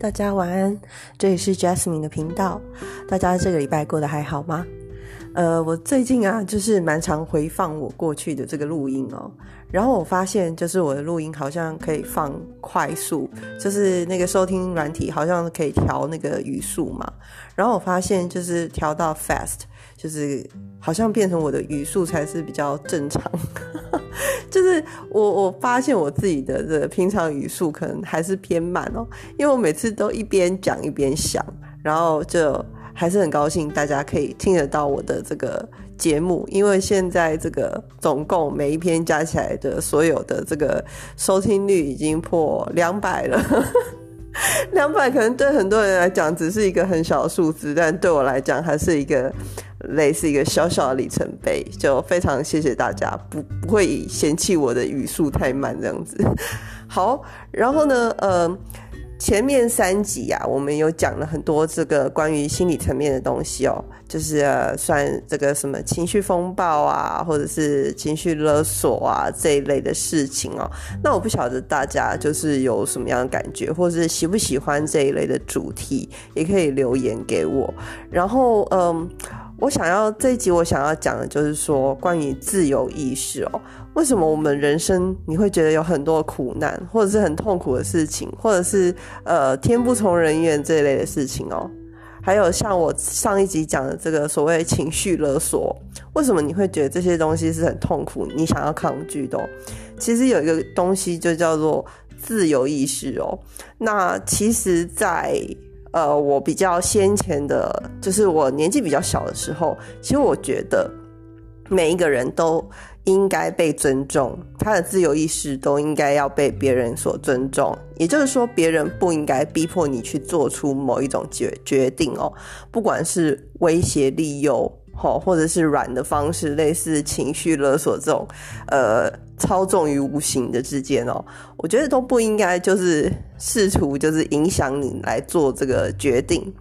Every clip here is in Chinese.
大家晚安，这里是 Jasmine 的频道。大家这个礼拜过得还好吗？呃，我最近啊，就是蛮常回放我过去的这个录音哦。然后我发现，就是我的录音好像可以放快速，就是那个收听软体好像可以调那个语速嘛。然后我发现，就是调到 fast，就是好像变成我的语速才是比较正常。就是我我发现我自己的这个平常语速可能还是偏慢哦，因为我每次都一边讲一边想，然后就还是很高兴大家可以听得到我的这个节目，因为现在这个总共每一篇加起来的所有的这个收听率已经破两百了。两百可能对很多人来讲只是一个很小的数字，但对我来讲还是一个类似一个小小的里程碑。就非常谢谢大家，不不会嫌弃我的语速太慢这样子。好，然后呢，呃。前面三集啊，我们有讲了很多这个关于心理层面的东西哦，就是算这个什么情绪风暴啊，或者是情绪勒索啊这一类的事情哦。那我不晓得大家就是有什么样的感觉，或者是喜不喜欢这一类的主题，也可以留言给我。然后，嗯。我想要这一集，我想要讲的就是说关于自由意识哦。为什么我们人生你会觉得有很多苦难，或者是很痛苦的事情，或者是呃天不从人愿这一类的事情哦？还有像我上一集讲的这个所谓情绪勒索，为什么你会觉得这些东西是很痛苦，你想要抗拒的？其实有一个东西就叫做自由意识哦。那其实，在呃，我比较先前的，就是我年纪比较小的时候，其实我觉得每一个人都应该被尊重，他的自由意识都应该要被别人所尊重。也就是说，别人不应该逼迫你去做出某一种决决定哦，不管是威胁、利诱。好，或者是软的方式，类似情绪勒索这种，呃，操纵于无形的之间哦，我觉得都不应该就是试图就是影响你来做这个决定。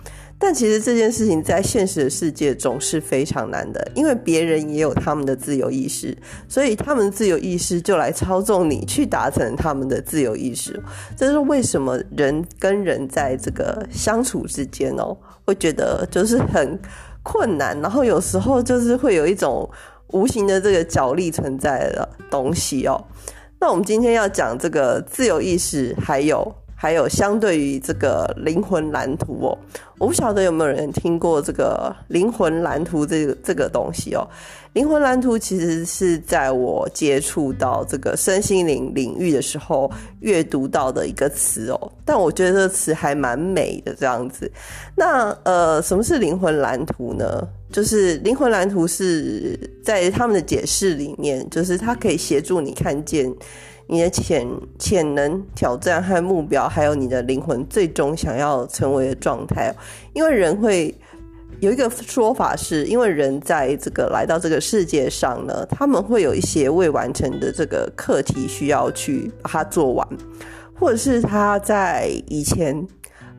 但其实这件事情在现实的世界中是非常难的，因为别人也有他们的自由意识，所以他们自由意识就来操纵你去达成他们的自由意识。这是为什么人跟人在这个相处之间哦，会觉得就是很。困难，然后有时候就是会有一种无形的这个角力存在的东西哦。那我们今天要讲这个自由意识，还有还有相对于这个灵魂蓝图哦。我不晓得有没有人听过这个灵魂蓝图这个这个东西哦。灵魂蓝图其实是在我接触到这个身心灵领域的时候阅读到的一个词哦，但我觉得这个词还蛮美的这样子。那呃，什么是灵魂蓝图呢？就是灵魂蓝图是在他们的解释里面，就是它可以协助你看见你的潜潜能、挑战和目标，还有你的灵魂最终想要成为的状态。因为人会。有一个说法是，因为人在这个来到这个世界上呢，他们会有一些未完成的这个课题需要去把它做完，或者是他在以前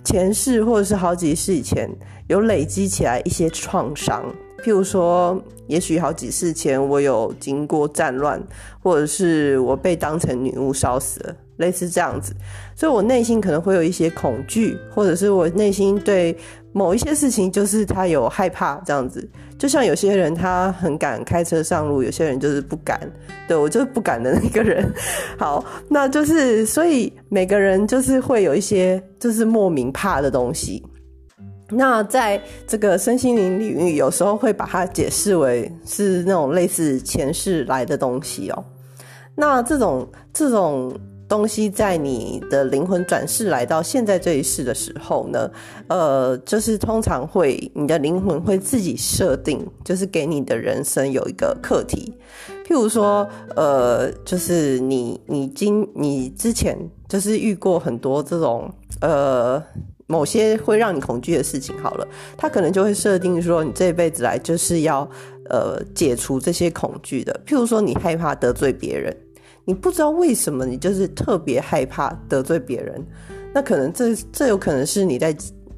前世或者是好几世以前有累积起来一些创伤，譬如说，也许好几世前我有经过战乱，或者是我被当成女巫烧死了，类似这样子，所以我内心可能会有一些恐惧，或者是我内心对。某一些事情就是他有害怕这样子，就像有些人他很敢开车上路，有些人就是不敢。对我就是不敢的那个人。好，那就是所以每个人就是会有一些就是莫名怕的东西。那在这个身心灵领域，有时候会把它解释为是那种类似前世来的东西哦。那这种这种。东西在你的灵魂转世来到现在这一世的时候呢，呃，就是通常会你的灵魂会自己设定，就是给你的人生有一个课题，譬如说，呃，就是你你今你之前就是遇过很多这种呃某些会让你恐惧的事情，好了，他可能就会设定说你这一辈子来就是要呃解除这些恐惧的，譬如说你害怕得罪别人。你不知道为什么，你就是特别害怕得罪别人。那可能这这有可能是你在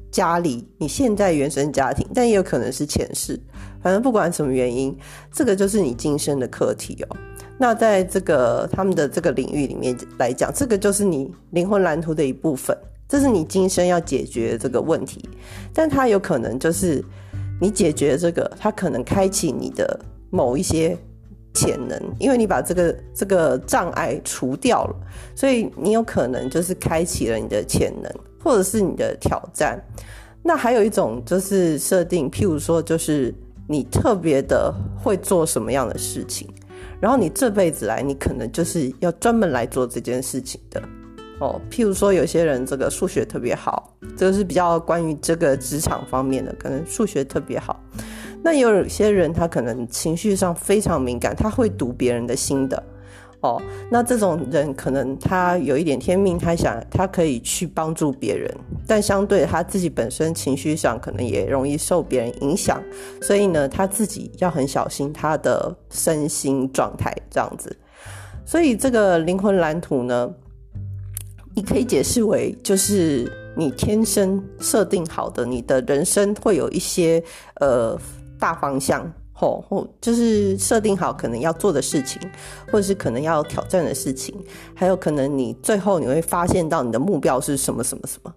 家里，你现在原生家庭，但也有可能是前世。反正不管什么原因，这个就是你今生的课题哦。那在这个他们的这个领域里面来讲，这个就是你灵魂蓝图的一部分。这是你今生要解决这个问题，但它有可能就是你解决这个，它可能开启你的某一些潜能，因为你把这个这个障碍除掉了，所以你有可能就是开启了你的潜能，或者是你的挑战。那还有一种就是设定，譬如说，就是你特别的会做什么样的事情，然后你这辈子来，你可能就是要专门来做这件事情的。哦，譬如说有些人这个数学特别好，这个是比较关于这个职场方面的，可能数学特别好。那有些人他可能情绪上非常敏感，他会读别人的心的。哦，那这种人可能他有一点天命，他想他可以去帮助别人，但相对他自己本身情绪上可能也容易受别人影响，所以呢，他自己要很小心他的身心状态这样子。所以这个灵魂蓝图呢？你可以解释为，就是你天生设定好的，你的人生会有一些呃大方向，吼或就是设定好可能要做的事情，或者是可能要挑战的事情，还有可能你最后你会发现到你的目标是什么什么什么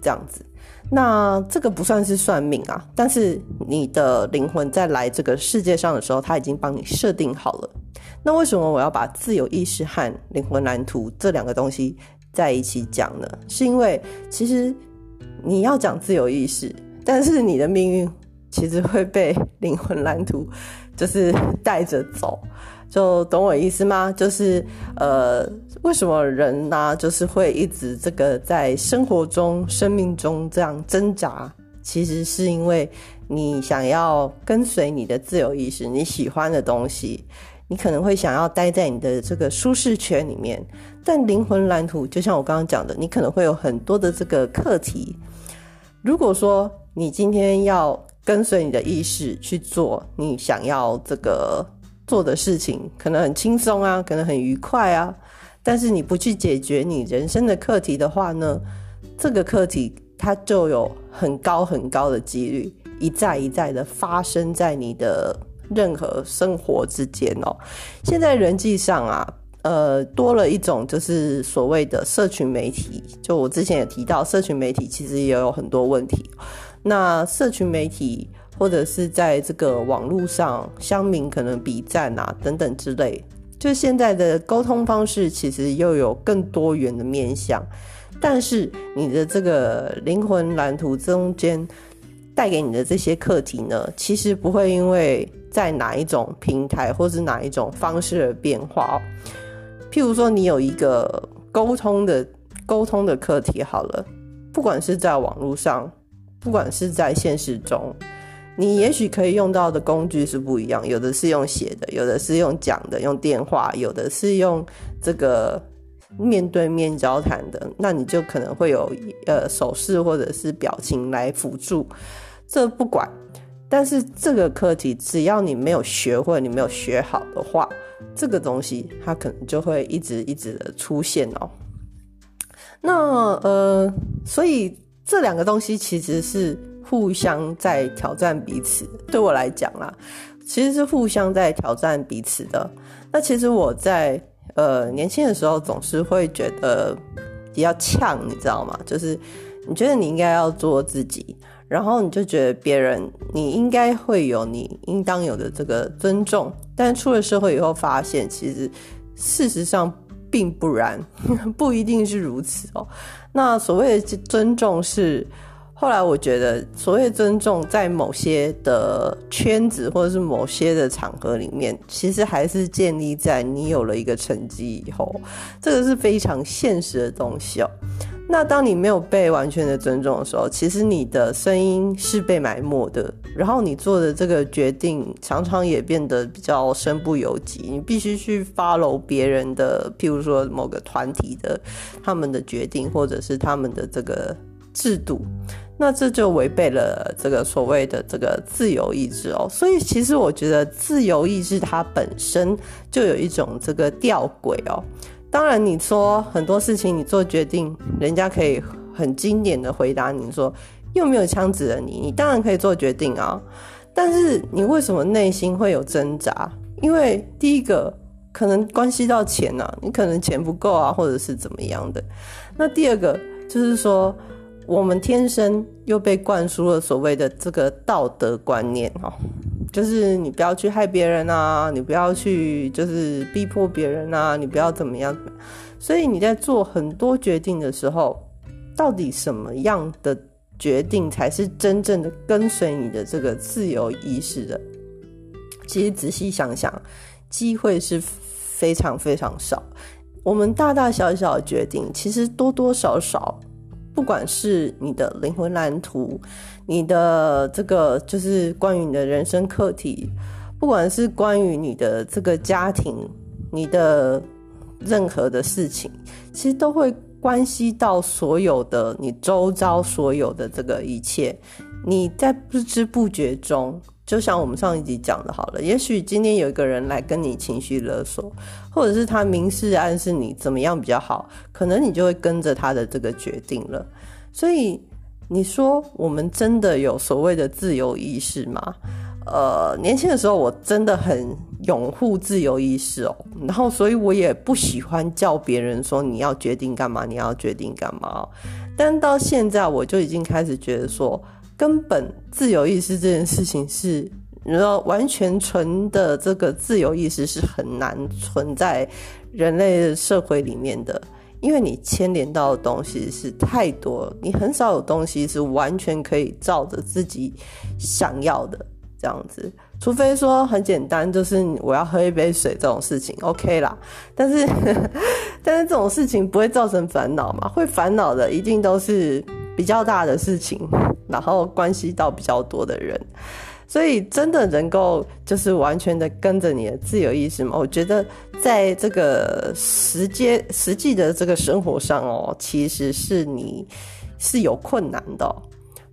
这样子。那这个不算是算命啊，但是你的灵魂在来这个世界上的时候，他已经帮你设定好了。那为什么我要把自由意识和灵魂蓝图这两个东西？在一起讲呢，是因为其实你要讲自由意识，但是你的命运其实会被灵魂蓝图就是带着走，就懂我意思吗？就是呃，为什么人呢，就是会一直这个在生活中、生命中这样挣扎？其实是因为你想要跟随你的自由意识，你喜欢的东西。你可能会想要待在你的这个舒适圈里面，但灵魂蓝图就像我刚刚讲的，你可能会有很多的这个课题。如果说你今天要跟随你的意识去做你想要这个做的事情，可能很轻松啊，可能很愉快啊，但是你不去解决你人生的课题的话呢，这个课题它就有很高很高的几率一再一再的发生在你的。任何生活之间哦，现在人际上啊，呃，多了一种就是所谓的社群媒体。就我之前也提到，社群媒体其实也有很多问题。那社群媒体或者是在这个网络上，乡民可能比战啊等等之类，就现在的沟通方式其实又有更多元的面向。但是你的这个灵魂蓝图中间带给你的这些课题呢，其实不会因为。在哪一种平台或是哪一种方式而变化？譬如说，你有一个沟通的沟通的课题，好了，不管是在网络上，不管是在现实中，你也许可以用到的工具是不一样，有的是用写的，有的是用讲的，用电话，有的是用这个面对面交谈的，那你就可能会有呃手势或者是表情来辅助，这不管。但是这个课题，只要你没有学会，你没有学好的话，这个东西它可能就会一直一直的出现哦。那呃，所以这两个东西其实是互相在挑战彼此。对我来讲啦，其实是互相在挑战彼此的。那其实我在呃年轻的时候，总是会觉得比较呛，你知道吗？就是你觉得你应该要做自己。然后你就觉得别人你应该会有你应当有的这个尊重，但出了社会以后发现，其实事实上并不然，不一定是如此哦。那所谓的尊重是，后来我觉得所谓的尊重，在某些的圈子或者是某些的场合里面，其实还是建立在你有了一个成绩以后，这个是非常现实的东西哦。那当你没有被完全的尊重的时候，其实你的声音是被埋没的，然后你做的这个决定常常也变得比较身不由己。你必须去 follow 别人的，譬如说某个团体的他们的决定，或者是他们的这个制度，那这就违背了这个所谓的这个自由意志哦。所以其实我觉得自由意志它本身就有一种这个吊诡哦。当然，你说很多事情，你做决定，人家可以很经典的回答你说，又没有枪指着你，你当然可以做决定啊。但是你为什么内心会有挣扎？因为第一个可能关系到钱啊，你可能钱不够啊，或者是怎么样的。那第二个就是说我们天生又被灌输了所谓的这个道德观念哦，就是你不要去害别人啊，你不要去就是逼迫别人啊，你不要怎么样。所以你在做很多决定的时候，到底什么样的决定才是真正的跟随你的这个自由意识的？其实仔细想想，机会是非常非常少。我们大大小小的决定，其实多多少少，不管是你的灵魂蓝图，你的这个就是关于你的人生课题，不管是关于你的这个家庭，你的任何的事情，其实都会关系到所有的你周遭所有的这个一切，你在不知不觉中。就像我们上一集讲的，好了，也许今天有一个人来跟你情绪勒索，或者是他明示暗示你怎么样比较好，可能你就会跟着他的这个决定了。所以你说我们真的有所谓的自由意识吗？呃，年轻的时候我真的很拥护自由意识哦，然后所以我也不喜欢叫别人说你要决定干嘛，你要决定干嘛。但到现在我就已经开始觉得说。根本自由意识这件事情是，你知道，完全纯的这个自由意识是很难存在人类社会里面的，因为你牵连到的东西是太多，你很少有东西是完全可以照着自己想要的这样子，除非说很简单，就是我要喝一杯水这种事情，OK 啦。但是，但是这种事情不会造成烦恼嘛？会烦恼的一定都是。比较大的事情，然后关系到比较多的人，所以真的能够就是完全的跟着你的自由意识吗？我觉得在这个实际实际的这个生活上哦，其实是你是有困难的。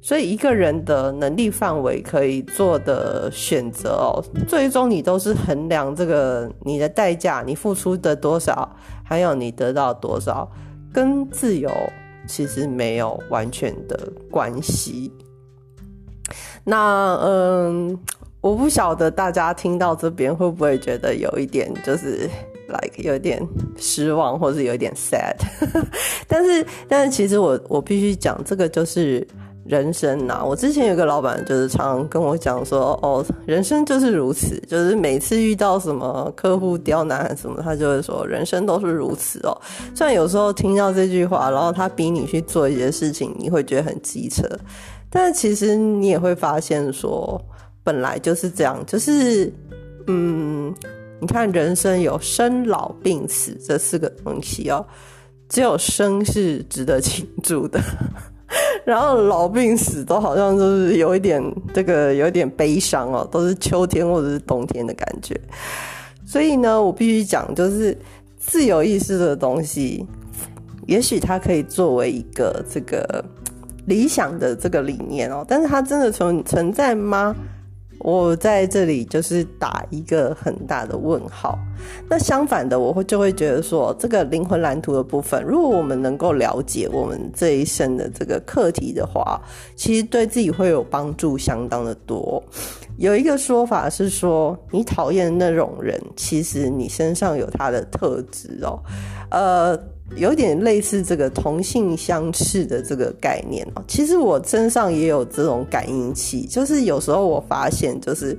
所以一个人的能力范围可以做的选择哦，最终你都是衡量这个你的代价，你付出的多少，还有你得到多少，跟自由。其实没有完全的关系。那嗯，我不晓得大家听到这边会不会觉得有一点就是 like 有点失望，或是有点 sad。但是，但是其实我我必须讲，这个就是。人生呐，我之前有个老板，就是常跟我讲说，哦，人生就是如此，就是每次遇到什么客户刁难什么，他就会说，人生都是如此哦。虽然有时候听到这句话，然后他逼你去做一些事情，你会觉得很机车，但其实你也会发现说，本来就是这样，就是，嗯，你看人生有生老病死这四个东西哦，只有生是值得庆祝的。然后老病死都好像就是有一点这个有一点悲伤哦，都是秋天或者是冬天的感觉。所以呢，我必须讲，就是自由意识的东西，也许它可以作为一个这个理想的这个理念哦，但是它真的存存在吗？我在这里就是打一个很大的问号。那相反的，我会就会觉得说，这个灵魂蓝图的部分，如果我们能够了解我们这一生的这个课题的话，其实对自己会有帮助相当的多。有一个说法是说，你讨厌那种人，其实你身上有他的特质哦，呃。有点类似这个同性相斥的这个概念哦。其实我身上也有这种感应器，就是有时候我发现，就是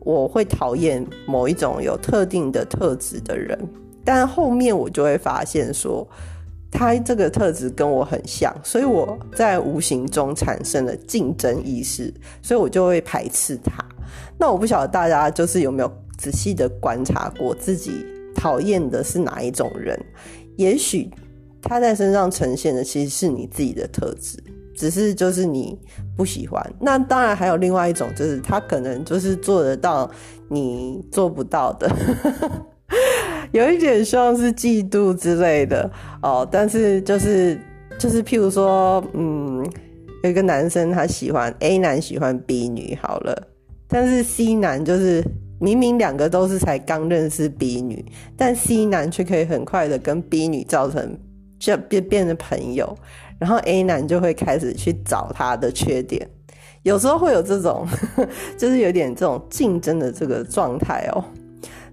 我会讨厌某一种有特定的特质的人，但后面我就会发现说，他这个特质跟我很像，所以我在无形中产生了竞争意识，所以我就会排斥他。那我不晓得大家就是有没有仔细的观察过自己讨厌的是哪一种人？也许他在身上呈现的其实是你自己的特质，只是就是你不喜欢。那当然还有另外一种，就是他可能就是做得到你做不到的，有一点像是嫉妒之类的哦。但是就是就是譬如说，嗯，有一个男生他喜欢 A 男喜欢 B 女好了，但是 C 男就是。明明两个都是才刚认识 B 女，但 C 男却可以很快的跟 B 女造成就变变成朋友，然后 A 男就会开始去找他的缺点，有时候会有这种，就是有点这种竞争的这个状态哦。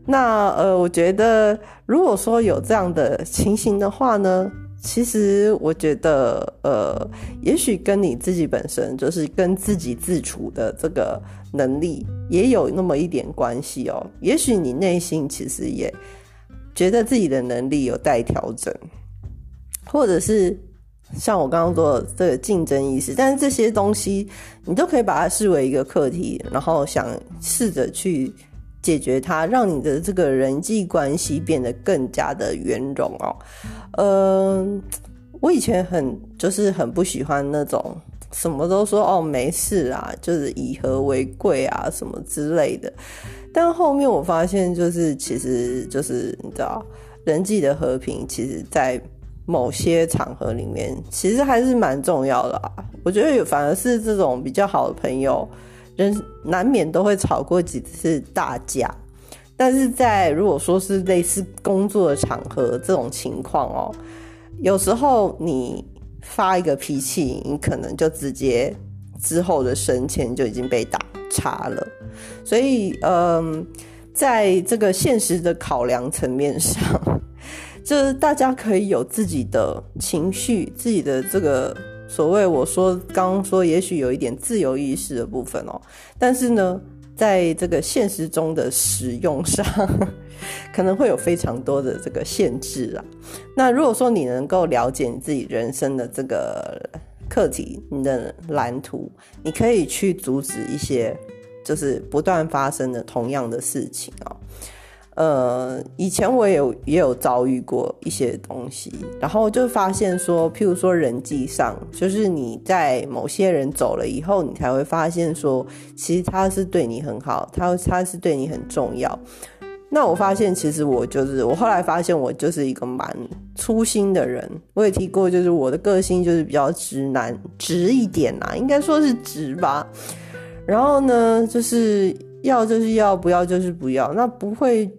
那呃，我觉得如果说有这样的情形的话呢，其实我觉得，呃，也许跟你自己本身就是跟自己自处的这个能力也有那么一点关系哦。也许你内心其实也觉得自己的能力有待调整，或者是像我刚刚说的这个竞争意识，但是这些东西你都可以把它视为一个课题，然后想试着去。解决它，让你的这个人际关系变得更加的圆融哦。嗯，我以前很就是很不喜欢那种什么都说哦没事啊，就是以和为贵啊什么之类的。但后面我发现，就是其实就是你知道，人际的和平，其实在某些场合里面，其实还是蛮重要的啊。我觉得反而是这种比较好的朋友。人难免都会吵过几次大架，但是在如果说是类似工作的场合这种情况哦，有时候你发一个脾气，你可能就直接之后的升迁就已经被打叉了。所以，嗯，在这个现实的考量层面上，就是大家可以有自己的情绪，自己的这个。所谓我说刚刚说，也许有一点自由意识的部分哦，但是呢，在这个现实中的使用上，可能会有非常多的这个限制啊。那如果说你能够了解你自己人生的这个课题、你的蓝图，你可以去阻止一些就是不断发生的同样的事情哦。呃，以前我也有也有遭遇过一些东西，然后就发现说，譬如说人际上，就是你在某些人走了以后，你才会发现说，其实他是对你很好，他他是对你很重要。那我发现，其实我就是我后来发现，我就是一个蛮粗心的人。我也提过，就是我的个性就是比较直男，直一点啊，应该说是直吧。然后呢，就是要就是要，不要就是不要，那不会。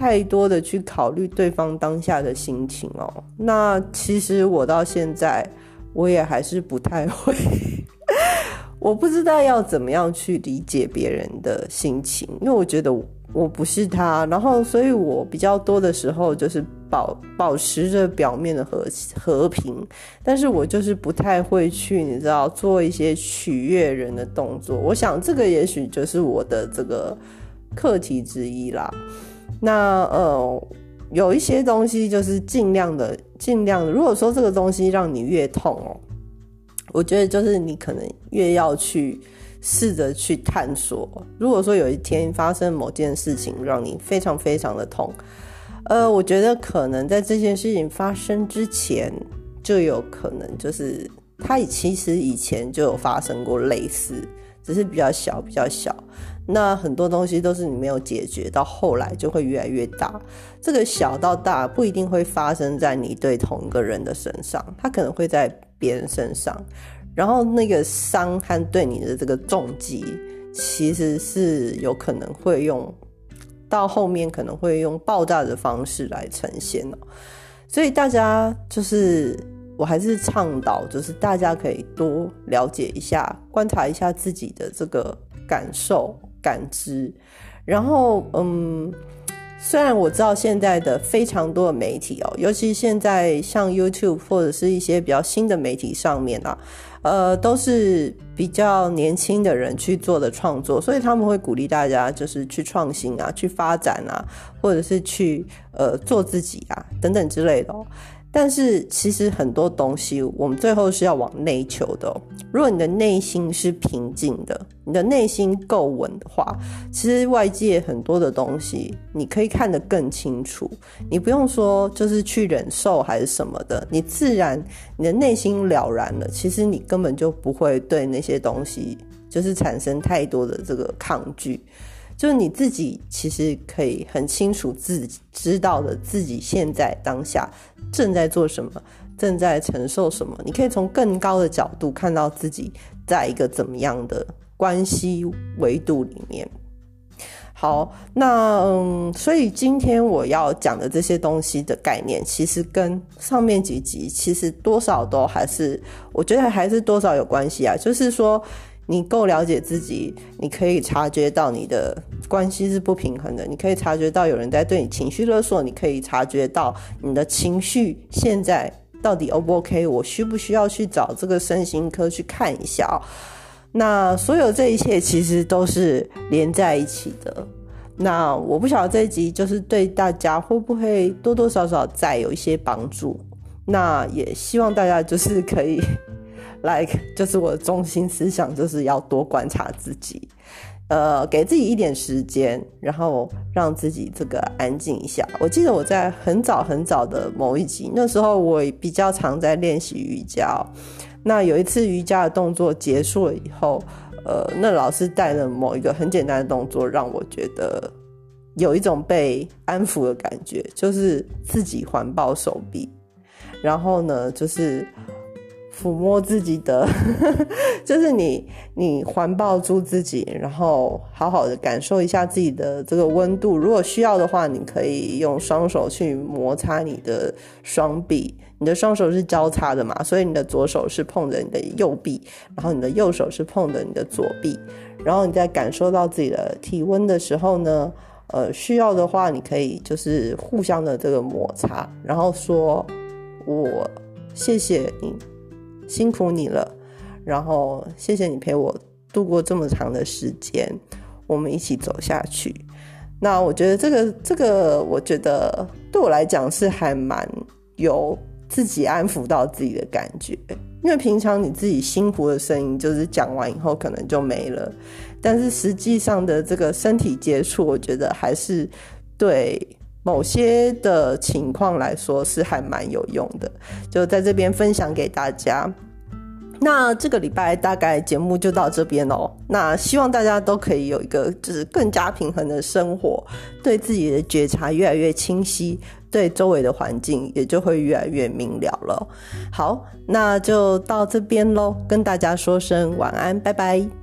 太多的去考虑对方当下的心情哦，那其实我到现在我也还是不太会，我不知道要怎么样去理解别人的心情，因为我觉得我不是他，然后所以我比较多的时候就是保保持着表面的和和平，但是我就是不太会去你知道做一些取悦人的动作，我想这个也许就是我的这个课题之一啦。那呃，有一些东西就是尽量的，尽量的。如果说这个东西让你越痛哦，我觉得就是你可能越要去试着去探索。如果说有一天发生某件事情让你非常非常的痛，呃，我觉得可能在这件事情发生之前就有可能就是它其实以前就有发生过类似，只是比较小，比较小。那很多东西都是你没有解决，到后来就会越来越大。这个小到大不一定会发生在你对同一个人的身上，它可能会在别人身上。然后那个伤和对你的这个重击，其实是有可能会用到后面可能会用爆炸的方式来呈现哦。所以大家就是我还是倡导，就是大家可以多了解一下，观察一下自己的这个感受。感知，然后嗯，虽然我知道现在的非常多的媒体哦，尤其现在像 YouTube 或者是一些比较新的媒体上面啊，呃，都是比较年轻的人去做的创作，所以他们会鼓励大家就是去创新啊，去发展啊，或者是去呃做自己啊等等之类的哦。但是其实很多东西，我们最后是要往内求的。如果你的内心是平静的，你的内心够稳的话，其实外界很多的东西，你可以看得更清楚。你不用说就是去忍受还是什么的，你自然你的内心了然了，其实你根本就不会对那些东西就是产生太多的这个抗拒。就是你自己其实可以很清楚自己知道的自己现在当下正在做什么，正在承受什么。你可以从更高的角度看到自己在一个怎么样的关系维度里面。好，那嗯，所以今天我要讲的这些东西的概念，其实跟上面几集其实多少都还是，我觉得还是多少有关系啊。就是说。你够了解自己，你可以察觉到你的关系是不平衡的，你可以察觉到有人在对你情绪勒索，你可以察觉到你的情绪现在到底 O 不 OK？我需不需要去找这个身心科去看一下？那所有这一切其实都是连在一起的。那我不晓得这一集就是对大家会不会多多少少再有一些帮助。那也希望大家就是可以来，就是我的中心思想就是要多观察自己。呃，给自己一点时间，然后让自己这个安静一下。我记得我在很早很早的某一集，那时候我比较常在练习瑜伽。那有一次瑜伽的动作结束了以后，呃，那老师带了某一个很简单的动作，让我觉得有一种被安抚的感觉，就是自己环抱手臂，然后呢，就是。抚摸自己的，就是你，你环抱住自己，然后好好的感受一下自己的这个温度。如果需要的话，你可以用双手去摩擦你的双臂。你的双手是交叉的嘛，所以你的左手是碰着你的右臂，然后你的右手是碰着你的左臂。然后你在感受到自己的体温的时候呢，呃，需要的话，你可以就是互相的这个摩擦，然后说：“我谢谢你。”辛苦你了，然后谢谢你陪我度过这么长的时间，我们一起走下去。那我觉得这个这个，我觉得对我来讲是还蛮有自己安抚到自己的感觉。因为平常你自己辛苦的声音，就是讲完以后可能就没了，但是实际上的这个身体接触，我觉得还是对某些的情况来说是还蛮有用的。就在这边分享给大家。那这个礼拜大概节目就到这边哦。那希望大家都可以有一个就是更加平衡的生活，对自己的觉察越来越清晰，对周围的环境也就会越来越明了了。好，那就到这边喽，跟大家说声晚安，拜拜。